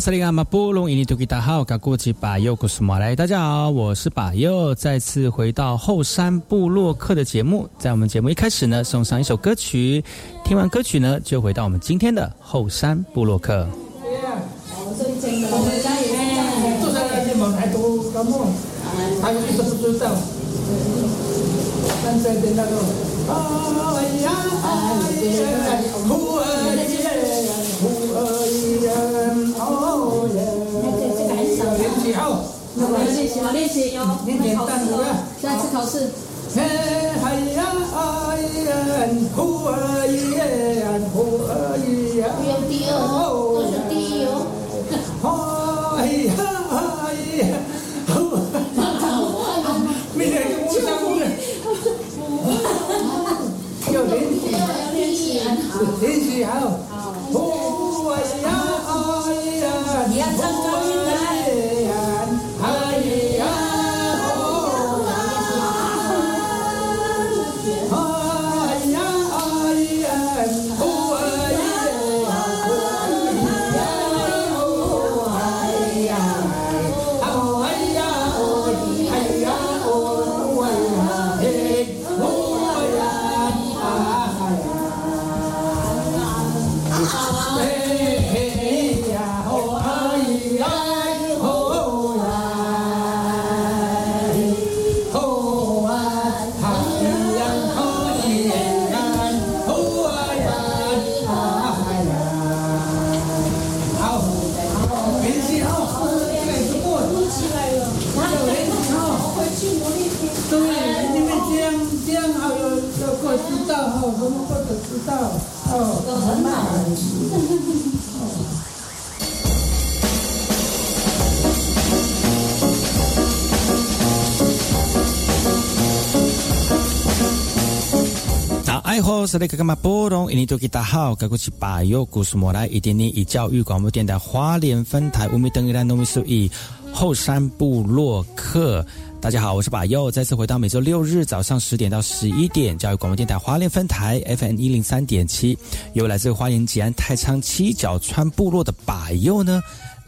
来，我是你阿马布隆伊尼图吉达好，噶过去把右古斯马来，大家好，我是把右，再次回到后山部落客的节目，在我们节目一开始呢，送上一首歌曲，听完歌曲呢，就回到我们今天的后山部落客。练习，什么练习？有考试了，下次考试。嘿嗨呀哎呀，呼哎呀，呼哎呀。不用第二，都是第一哦。哎呀哎呀，不上了。要练习，要练习，练习好。是那个嘛波动？印尼多吉大好，该过去把右故事莫来一点点以教育广播电台花莲分台五米等一兰农民数以后山部落客。大家好，我是把右，再次回到每周六日早上十点到十一点教育广播电台花莲分台 FM 一零三点七，由来自花莲吉安太仓七角川部落的把右呢。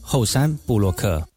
后山布洛克。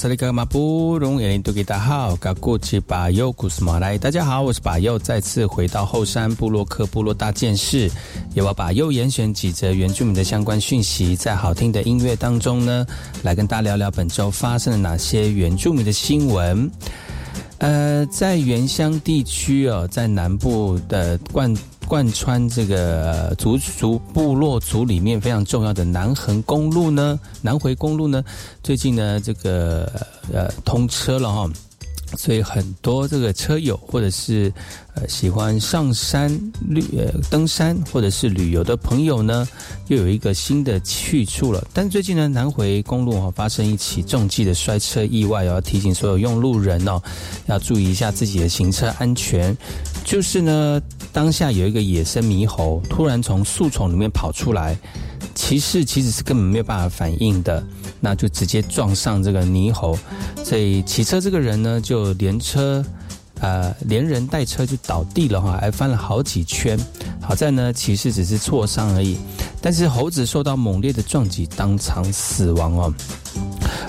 萨利卡马布隆，眼里都给大家好，嘎古吉巴尤古斯马来，大家好，我是巴尤，再次回到后山部落克部落大件事，由我巴尤严选几则原住民的相关讯息，在好听的音乐当中呢，来跟大家聊聊本周发生了哪些原住民的新闻。呃，在原乡地区哦，在南部的冠贯穿这个族族部落族里面非常重要的南横公路呢，南回公路呢，最近呢这个呃通车了哈。所以很多这个车友或者是呃喜欢上山旅呃登山或者是旅游的朋友呢，又有一个新的去处了。但最近呢，南回公路哈发生一起重击的摔车意外，要提醒所有用路人哦，要注意一下自己的行车安全。就是呢，当下有一个野生猕猴突然从树丛里面跑出来。骑士其实是根本没有办法反应的，那就直接撞上这个猕猴，所以骑车这个人呢就连车，呃连人带车就倒地了哈，还翻了好几圈。好在呢骑士只是挫伤而已，但是猴子受到猛烈的撞击，当场死亡哦。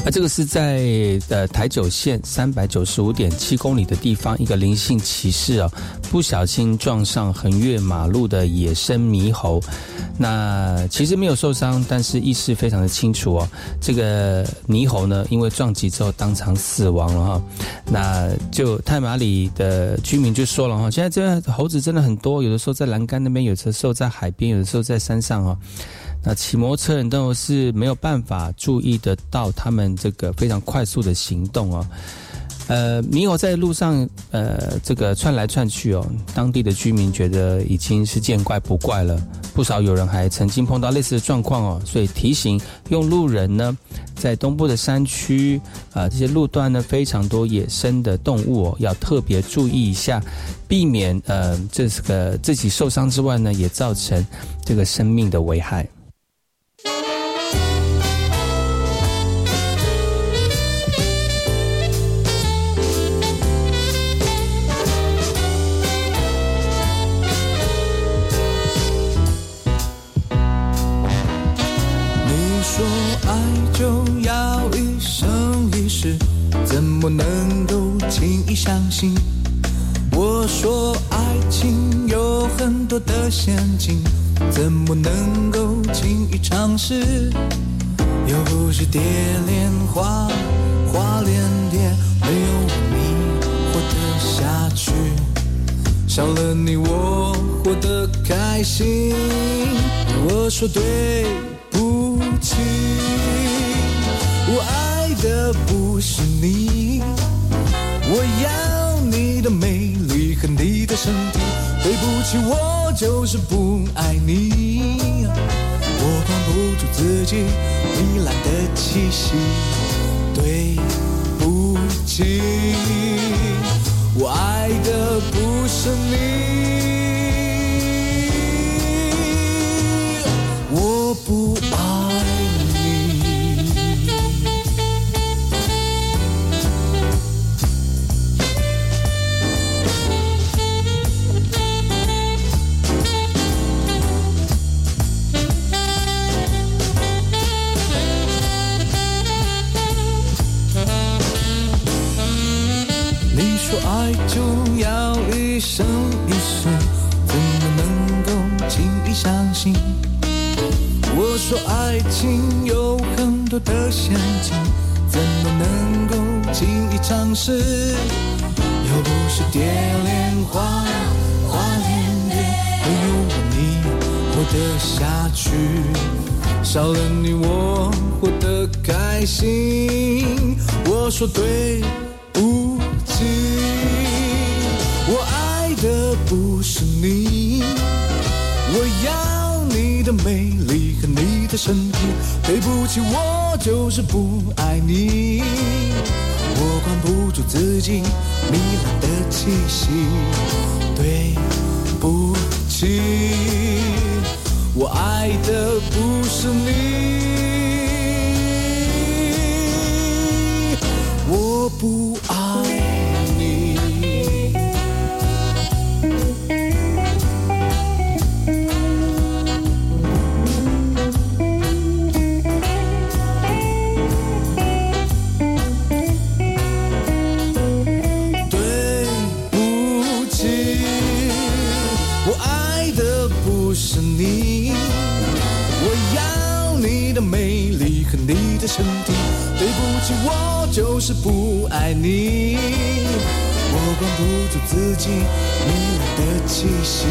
啊这个是在呃台九线三百九十五点七公里的地方，一个灵性骑士啊，不小心撞上横越马路的野生猕猴。那其实没有受伤，但是意识非常的清楚哦。这个猕猴呢，因为撞击之后当场死亡了哈。那就泰马里的居民就说了哈，现在这猴子真的很多，有的时候在栏杆那边，有的时候在海边，有的时候在山上哈。那骑摩托车人都是没有办法注意得到他们这个非常快速的行动哦。呃，猕猴在路上呃这个窜来窜去哦，当地的居民觉得已经是见怪不怪了。不少有人还曾经碰到类似的状况哦，所以提醒用路人呢，在东部的山区啊这些路段呢非常多野生的动物哦，要特别注意一下，避免呃这个自己受伤之外呢，也造成这个生命的危害。怎么能够轻易相信？我说爱情有很多的陷阱，怎么能够轻易尝试？又不是蝶恋花，花恋蝶，没有你活得下去，少了你我活得开心。我说对不起，我爱的不是你。我要你的美丽和你的身体，对不起，我就是不爱你。我管不住自己糜烂的气息，对不起，我爱的不是你。我不的陷阱，怎么能够轻易尝试？又不是蝶恋花，花恋蝶，没有你活得下去，少了你我活得开心。我说对不起。我爱的不是你，我要你的美丽和你的身体。对不起，我就是不爱你。我管不住自己糜烂的气息。对不起，我爱的不是你。我不对不起，我就是不爱你，我管不住自己迷人的气息。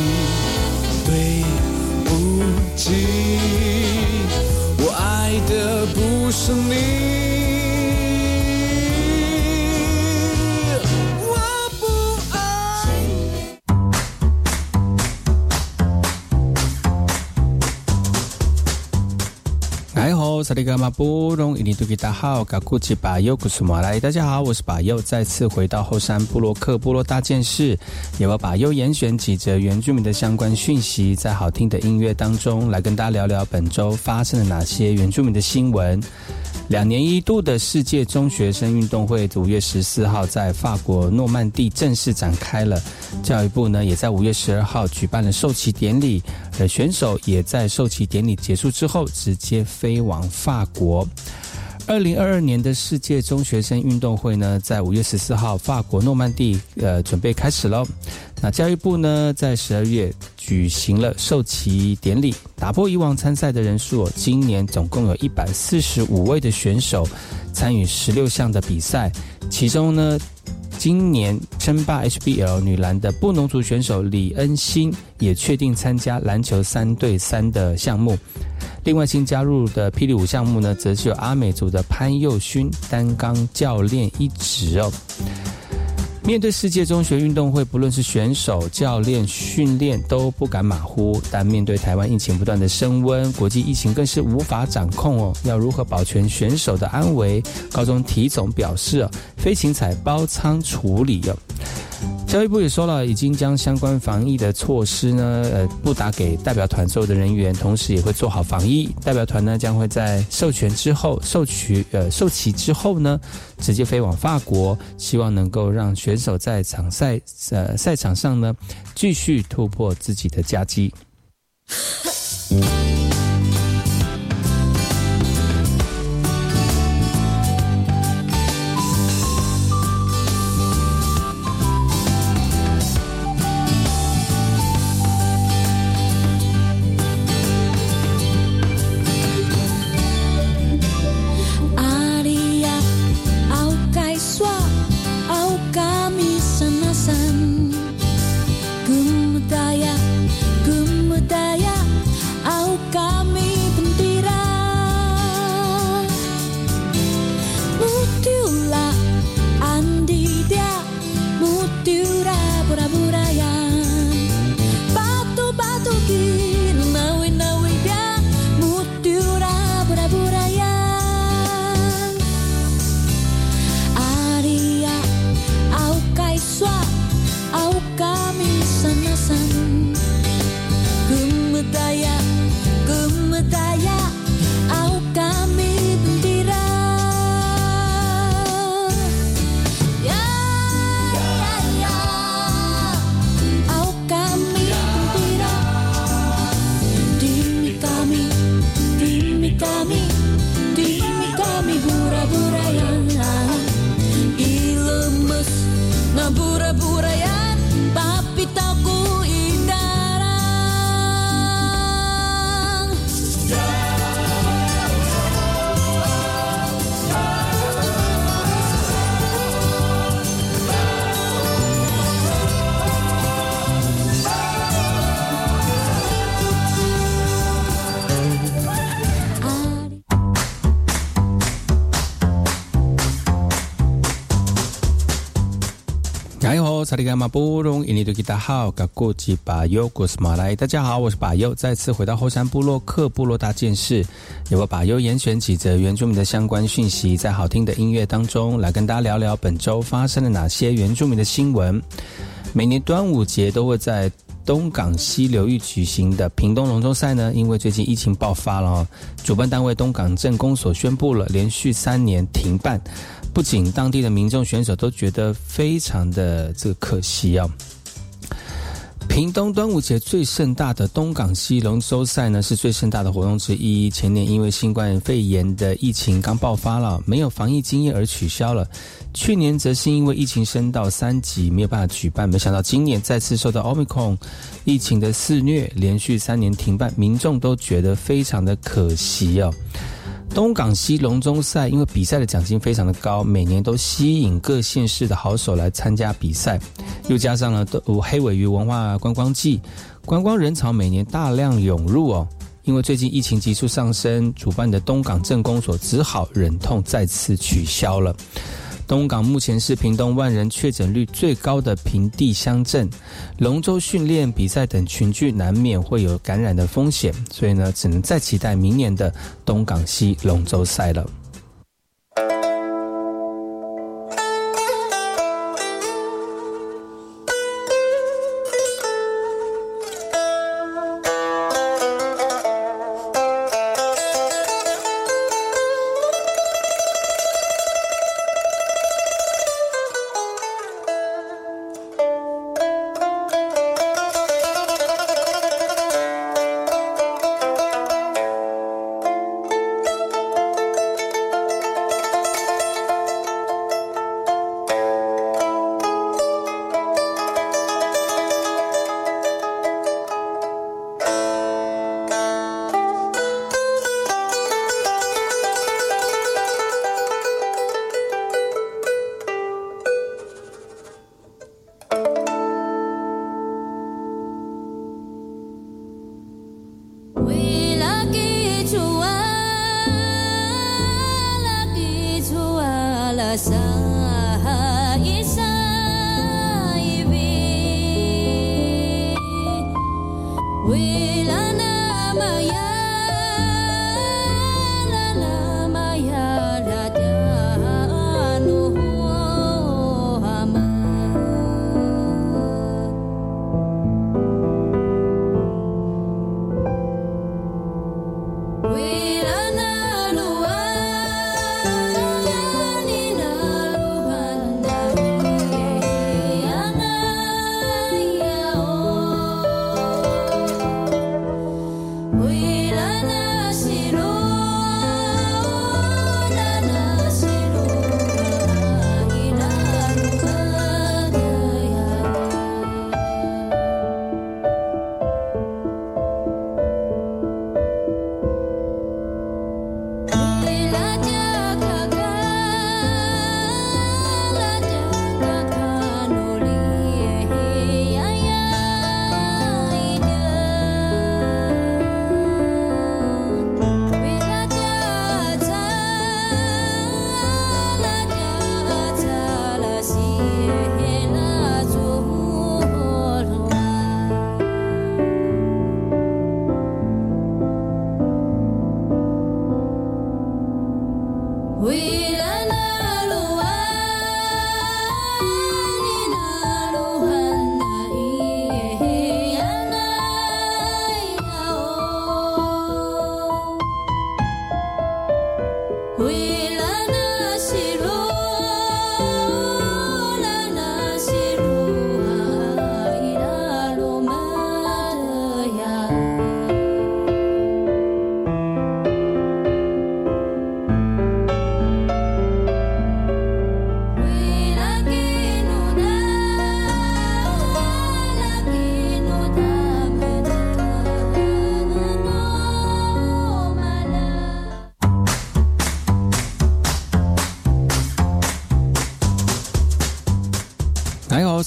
对不起，我爱的不是你。萨利格马布隆伊尼图吉达好，卡库奇巴尤古苏马来，大家好，我是巴尤，再次回到后山布洛克部落大件事，也要巴尤严选几则原住民的相关讯息，在好听的音乐当中来跟大家聊聊本周发生了哪些原住民的新闻。两年一度的世界中学生运动会，五月十四号在法国诺曼底正式展开了。教育部呢，也在五月十二号举办了授旗典礼，而选手也在授旗典礼结束之后，直接飞往法国。二零二二年的世界中学生运动会呢，在五月十四号法国诺曼底呃准备开始喽。那教育部呢，在十二月举行了授旗典礼，打破以往参赛的人数，今年总共有一百四十五位的选手参与十六项的比赛，其中呢，今年称霸 HBL 女篮的布农族选手李恩欣也确定参加篮球三对三的项目。另外新加入的霹雳舞项目呢，则是由阿美族的潘佑勋担纲教练一职哦。面对世界中学运动会，不论是选手、教练、训练都不敢马虎。但面对台湾疫情不断的升温，国际疫情更是无法掌控哦。要如何保全选手的安危？高中体总表示，飞行彩包仓处理哦。教育部也说了，已经将相关防疫的措施呢，呃，布达给代表团所有的人员，同时也会做好防疫。代表团呢，将会在授权之后、授取呃授旗之后呢，直接飞往法国，希望能够让选手在场赛呃赛场上呢，继续突破自己的佳绩。萨利伽马布隆伊尼多吉达好，嘎古吉巴尤古斯马来，大家好，我是巴尤，再次回到后山部落克部落大件事，由我巴尤严选几则原住民的相关讯息，在好听的音乐当中来跟大家聊聊本周发生了哪些原住民的新闻。每年端午节都会在东港溪流域举行的屏东龙舟赛呢，因为最近疫情爆发了，主办单位东港镇公所宣布了连续三年停办。不仅当地的民众选手都觉得非常的这个可惜啊。屏东端午节最盛大的东港西龙舟赛呢，是最盛大的活动之一。前年因为新冠肺炎的疫情刚爆发了，没有防疫经验而取消了。去年则是因为疫情升到三级，没有办法举办。没想到今年再次受到 Omicron 疫情的肆虐，连续三年停办，民众都觉得非常的可惜哦。东港西龙中赛，因为比赛的奖金非常的高，每年都吸引各县市的好手来参加比赛，又加上了黑尾鱼文化观光季，观光人潮每年大量涌入哦。因为最近疫情急速上升，主办的东港镇公所只好忍痛再次取消了。东港目前是屏东万人确诊率最高的平地乡镇，龙舟训练比赛等群聚难免会有感染的风险，所以呢，只能再期待明年的东港西龙舟赛了。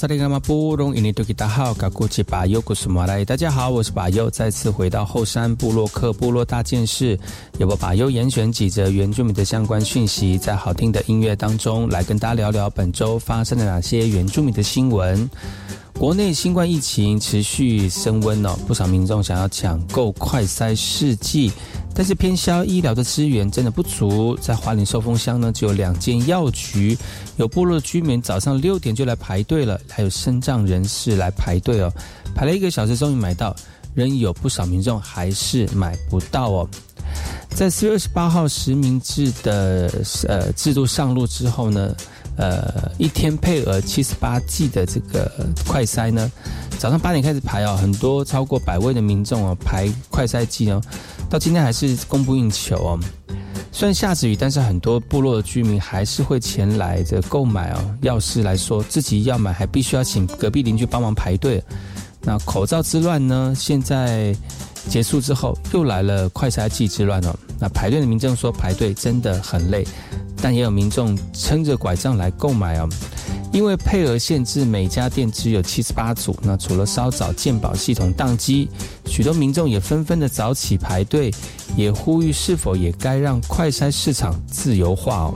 大家好，我是巴优，再次回到后山部落克部落大件事，由我巴优严选几则原住民的相关讯息，在好听的音乐当中来跟大家聊聊本周发生了哪些原住民的新闻。国内新冠疫情持续升温哦，不少民众想要抢购快筛试剂。但是偏销医疗的资源真的不足，在花莲寿丰乡呢，只有两间药局，有部落居民早上六点就来排队了，还有身障人士来排队哦，排了一个小时终于买到，仍有不少民众还是买不到哦。在四月二十八号实名制的呃制度上路之后呢，呃，一天配额七十八 G 的这个快筛呢，早上八点开始排哦，很多超过百位的民众哦排快筛剂哦，到今天还是供不应求哦。虽然下着雨，但是很多部落的居民还是会前来这购买哦。要是来说自己要买，还必须要请隔壁邻居帮忙排队。那口罩之乱呢？现在结束之后，又来了快筛剂之乱哦。那排队的民众说排队真的很累，但也有民众撑着拐杖来购买哦。因为配额限制，每家店只有七十八组。那除了稍早鉴宝系统宕机，许多民众也纷纷的早起排队，也呼吁是否也该让快筛市场自由化哦。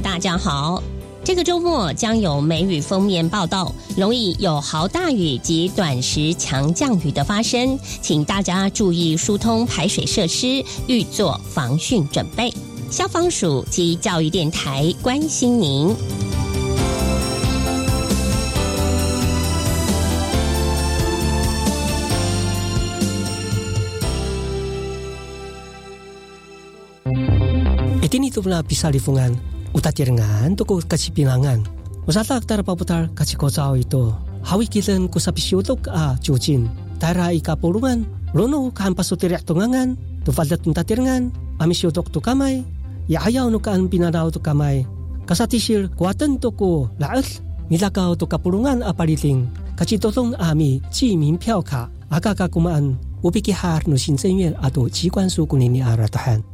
大家好。这个周末将有梅雨封面报道，容易有豪大雨及短时强降雨的发生，请大家注意疏通排水设施，预做防汛准备。消防署及教育电台关心您。utatirangan tu tuku kasi pinangan. Usata aktar paputar kasi ko sao. Hawi kilen ko sa pisiutok a chuchin. Tara ikapulungan. Rono kahan pasutiriak tungangan. Tufalda tung tatirangan. Amisiutok tu kamai Ya ayau no kahan pinanaw tu kamai Kasatisir kuatan tu laus laas. Milakaw tu kapulungan apa paliting. Kasi totong ami cimin piao ka. Aka ka kumaan. Upikihar no sinsenyuel ato chikwan suku kunini aratahan.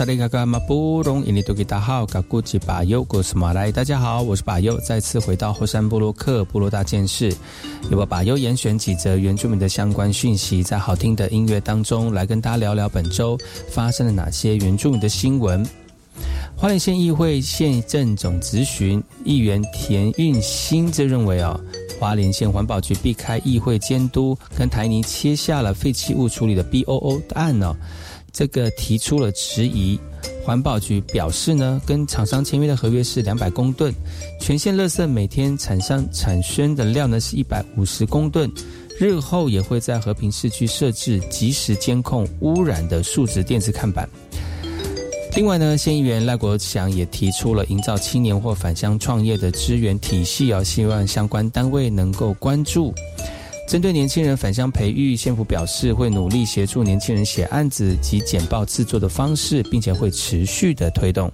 萨利嘎嘎马布隆印尼多吉达好，嘎古吉巴尤古斯马来，大家好，我是巴尤，再次回到后山部落克部落大件事，由我巴尤严选几则原住民的相关讯息，在好听的音乐当中来跟大家聊聊本周发生了哪些原住民的新闻。花莲县议会县政总咨询议员田运兴则认为哦，花莲县环保局避开议会监督，跟台泥切下了废弃物处理的 BOO 案呢，这个提出了质疑。环保局表示呢，跟厂商签约的合约是两百公吨，全县垃圾每天产生产生的量呢是一百五十公吨。日后也会在和平市区设置及时监控污染的数值电子看板。另外呢，县议员赖国祥也提出了营造青年或返乡创业的资源体系，哦，希望相关单位能够关注。针对年轻人返乡培育，县府表示会努力协助年轻人写案子及简报制作的方式，并且会持续的推动。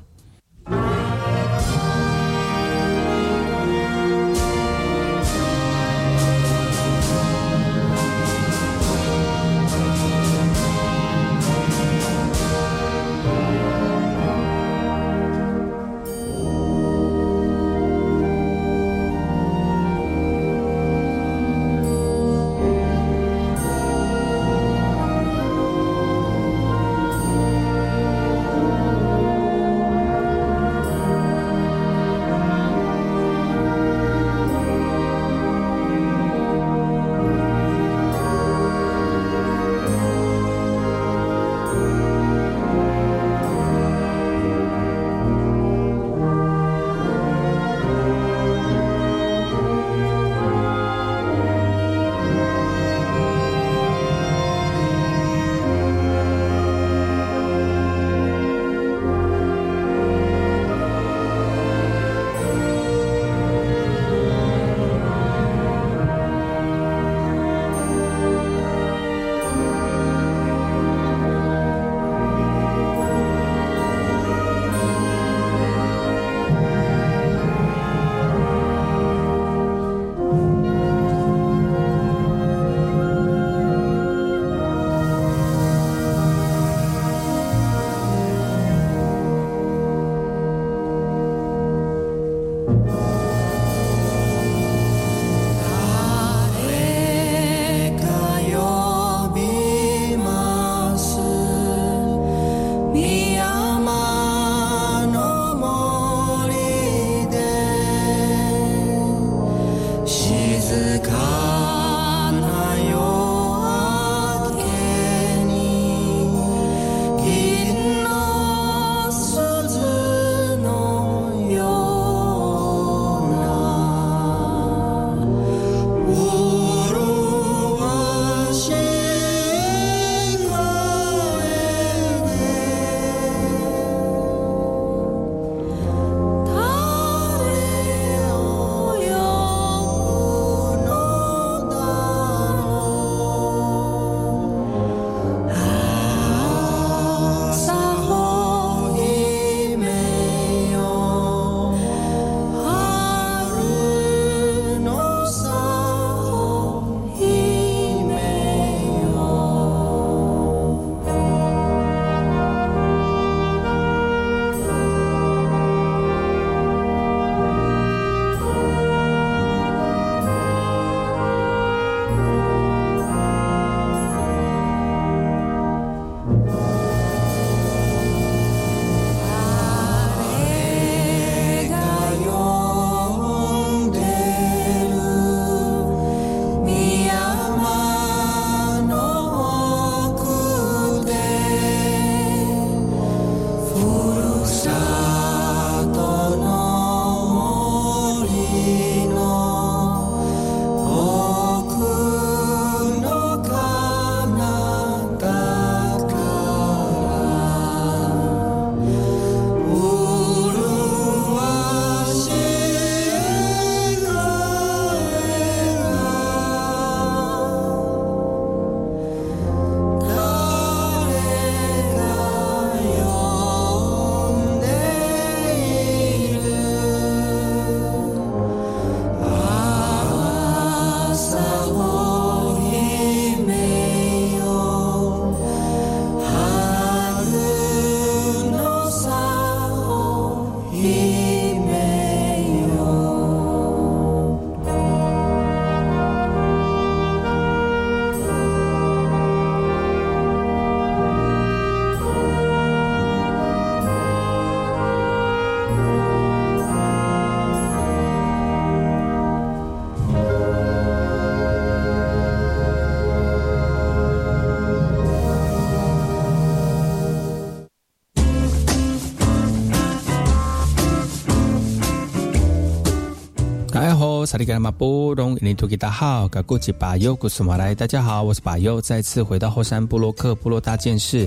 萨利格马波隆，尼图吉达好，噶古吉巴尤古苏马来，大家好，我是巴尤，再次回到后山部落克部落大件事，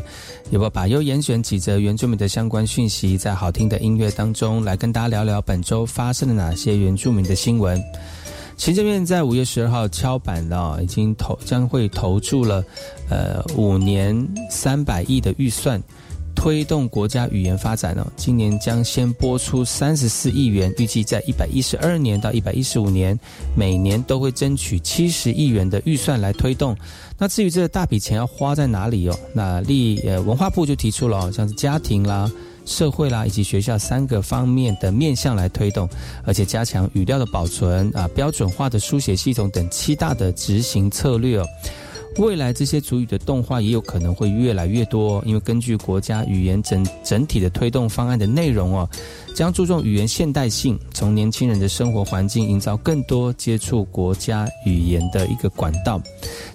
有个巴尤严选几则原住民的相关讯息，在好听的音乐当中来跟大家聊聊本周发生了哪些原住民的新闻。行政院在五月十二号敲板了，已经投将会投注了，呃，五年三百亿的预算。推动国家语言发展呢，今年将先拨出三十四亿元，预计在一百一十二年到一百一十五年，每年都会争取七十亿元的预算来推动。那至于这大笔钱要花在哪里哦？那立呃文化部就提出了，像是家庭啦、社会啦以及学校三个方面的面向来推动，而且加强语料的保存啊、标准化的书写系统等七大的执行策略哦。未来这些主语的动画也有可能会越来越多，因为根据国家语言整整体的推动方案的内容哦，将注重语言现代性，从年轻人的生活环境营造更多接触国家语言的一个管道。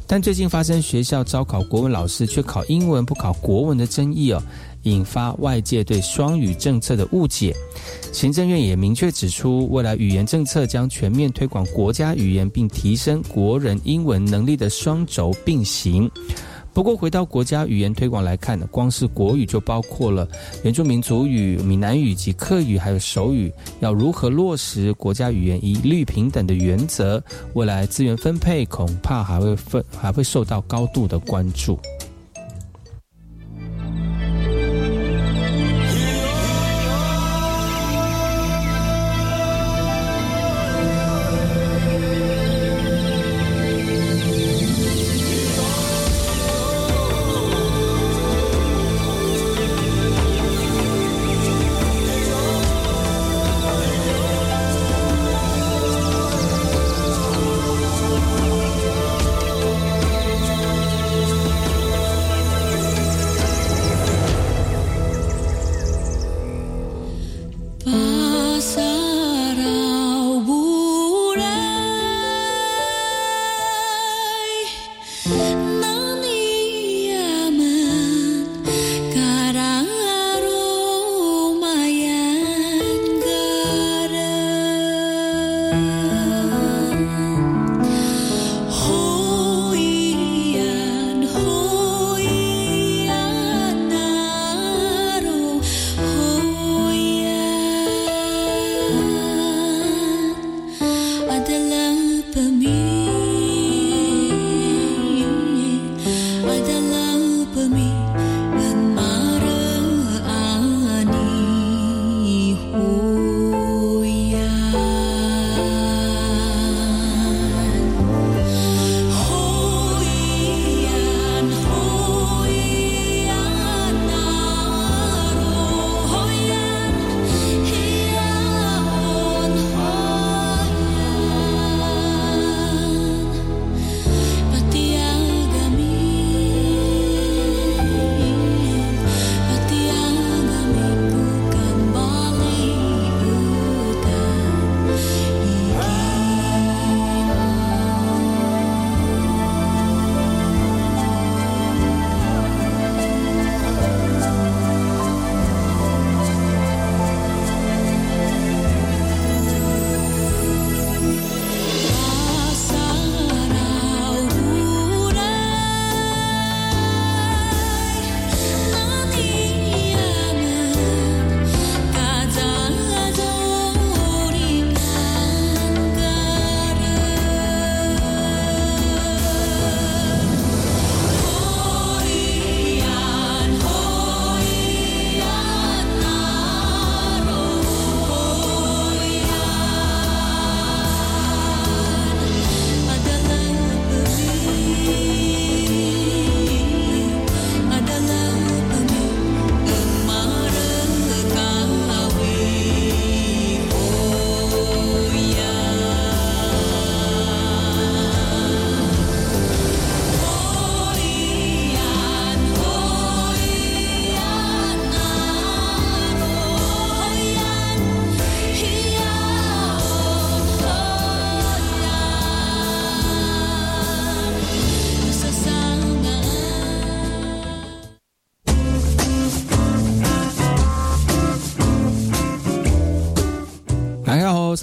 但最近发生学校招考国文老师却考英文不考国文的争议哦。引发外界对双语政策的误解。行政院也明确指出，未来语言政策将全面推广国家语言，并提升国人英文能力的双轴并行。不过，回到国家语言推广来看，光是国语就包括了原住民族语、闽南语及客语，还有手语。要如何落实国家语言一律平等的原则？未来资源分配恐怕还会分还会受到高度的关注。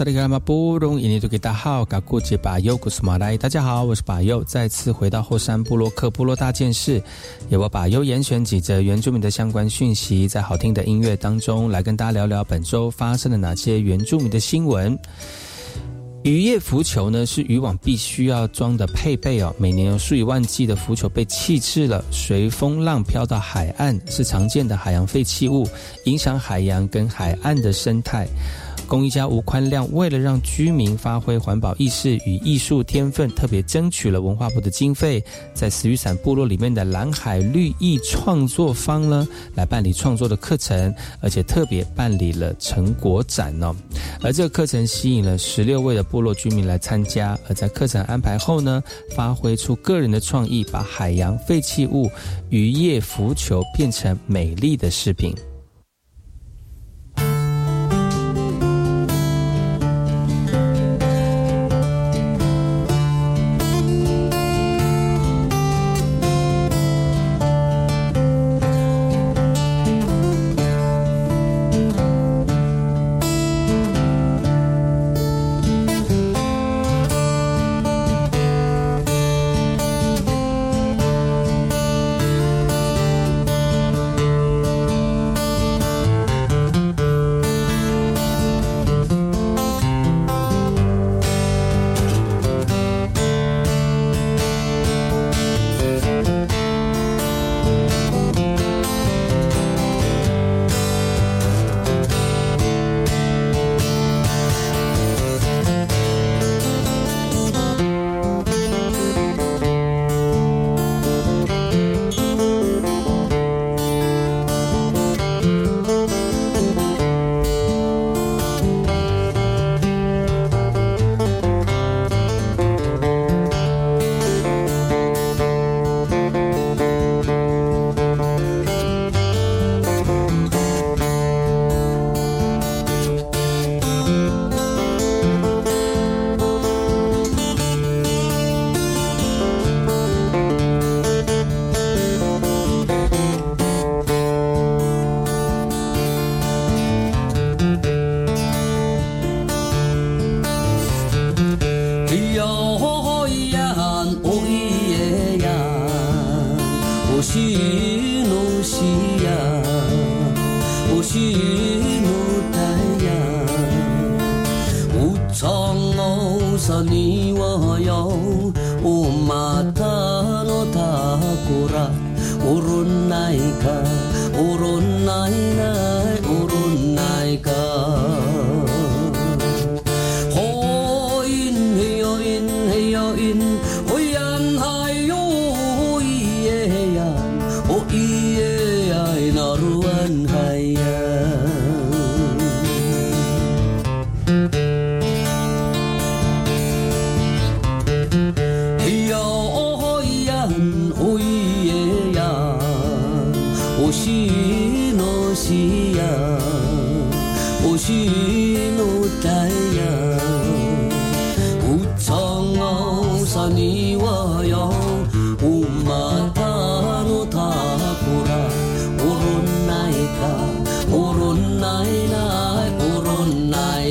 大，家好，我是巴尤，再次回到后山部落克部落大件事，由我巴尤严选几则原住民的相关讯息，在好听的音乐当中来跟大家聊聊本周发生了哪些原住民的新闻。渔业浮球呢，是渔网必须要装的配备哦。每年有数以万计的浮球被弃置了，随风浪飘到海岸，是常见的海洋废弃物，影响海洋跟海岸的生态。公益家吴宽亮为了让居民发挥环保意识与艺术天分，特别争取了文化部的经费，在死雨伞部落里面的蓝海绿意创作坊呢，来办理创作的课程，而且特别办理了成果展哦。而这个课程吸引了十六位的部落居民来参加，而在课程安排后呢，发挥出个人的创意，把海洋废弃物渔业浮球变成美丽的饰品。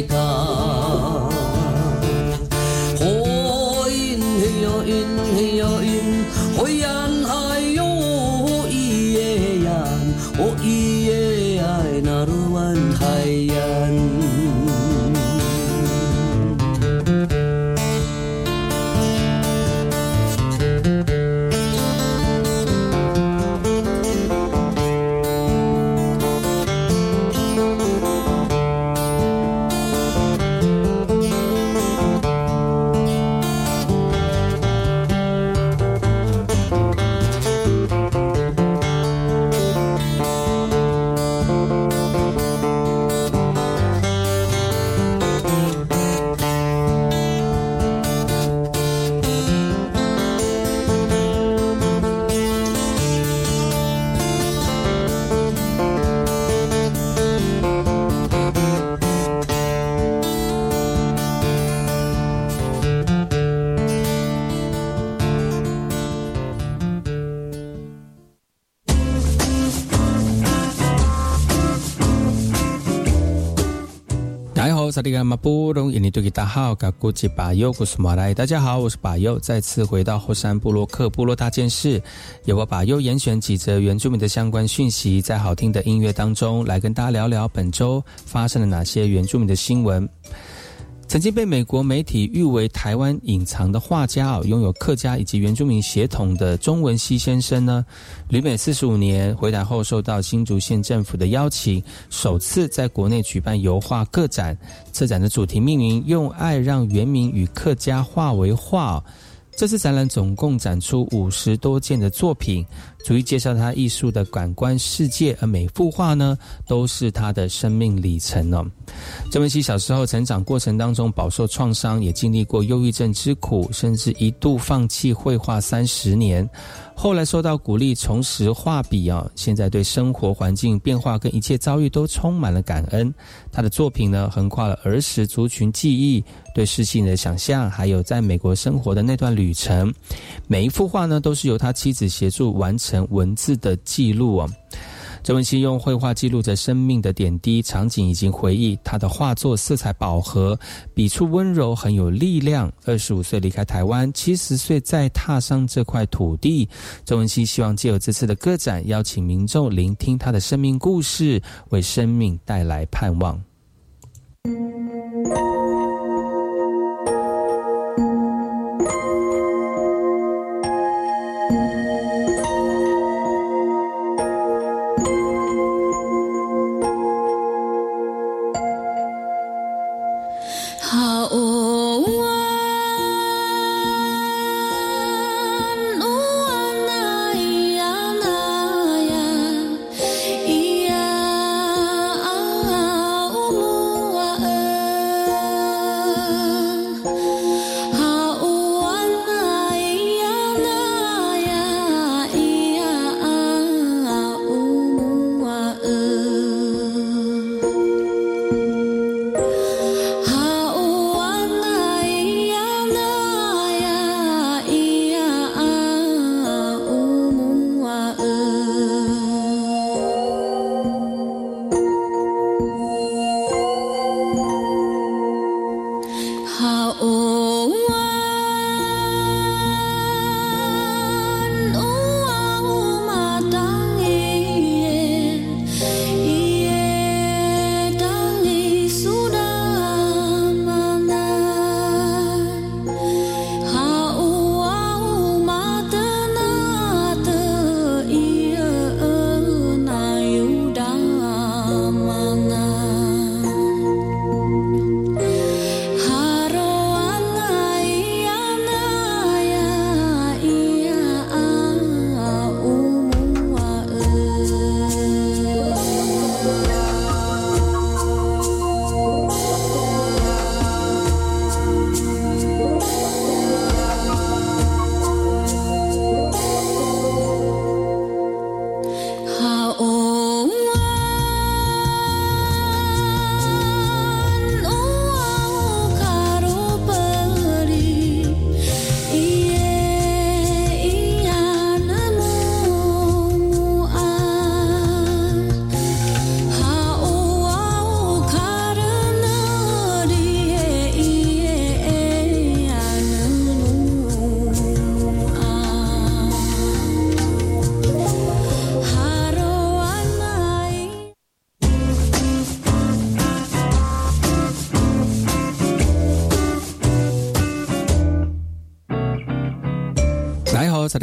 God. 萨利格马布隆印尼多吉大号，嘎古吉巴尤古斯马来。大家好，我是巴尤，再次回到后山部落克部落大件事，由我巴尤严选几则原住民的相关讯息，在好听的音乐当中来跟大家聊聊本周发生了哪些原住民的新闻。曾经被美国媒体誉为台湾隐藏的画家哦，拥有客家以及原住民血统的钟文熙先生呢，旅美四十五年回台后，受到新竹县政府的邀请，首次在国内举办油画个展。策展的主题命名“用爱让原民与客家化为画”。这次展览总共展出五十多件的作品，逐一介绍他艺术的感官世界。而每幅画呢，都是他的生命里程哦。郑文熙小时候成长过程当中饱受创伤，也经历过忧郁症之苦，甚至一度放弃绘画三十年。后来受到鼓励重拾画笔啊，现在对生活环境变化跟一切遭遇都充满了感恩。他的作品呢，横跨了儿时族群记忆、对世性的想象，还有在美国生活的那段旅程。每一幅画呢，都是由他妻子协助完成成文字的记录啊。周文熙用绘画记录着生命的点滴、场景以及回忆。他的画作色彩饱和，笔触温柔，很有力量。二十五岁离开台湾，七十岁再踏上这块土地。周文熙希望借由这次的歌展，邀请民众聆听他的生命故事，为生命带来盼望。大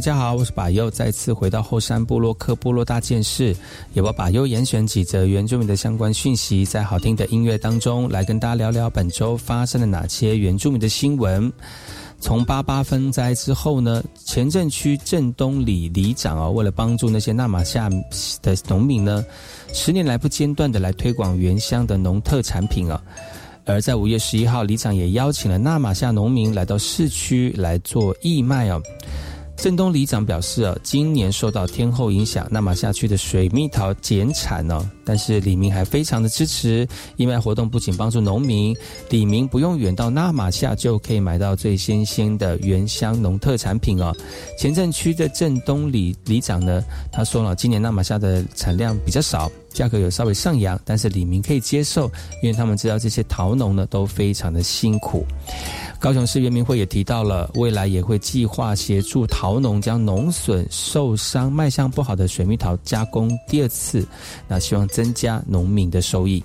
家好，我是巴佑，再次回到后山部落克部落大件事，也把巴佑严选几则原住民的相关讯息，在好听的音乐当中来跟大家聊聊本周发生了哪些原住民的新闻。从八八分灾之后呢，前镇区镇东里里长啊，为了帮助那些纳马夏的农民呢，十年来不间断的来推广原乡的农特产品啊。而在五月十一号，里长也邀请了纳马夏农民来到市区来做义卖哦。镇东里长表示啊，今年受到天后影响，纳马夏区的水蜜桃减产哦，但是李明还非常的支持义卖活动，不仅帮助农民，李明不用远到纳马夏就可以买到最新鲜的原乡农特产品哦。前镇区的镇东里里长呢，他说了，今年纳马夏的产量比较少。价格有稍微上扬，但是李明可以接受，因为他们知道这些桃农呢都非常的辛苦。高雄市园民会也提到了，未来也会计划协助桃农将农损受伤、卖相不好的水蜜桃加工第二次，那希望增加农民的收益。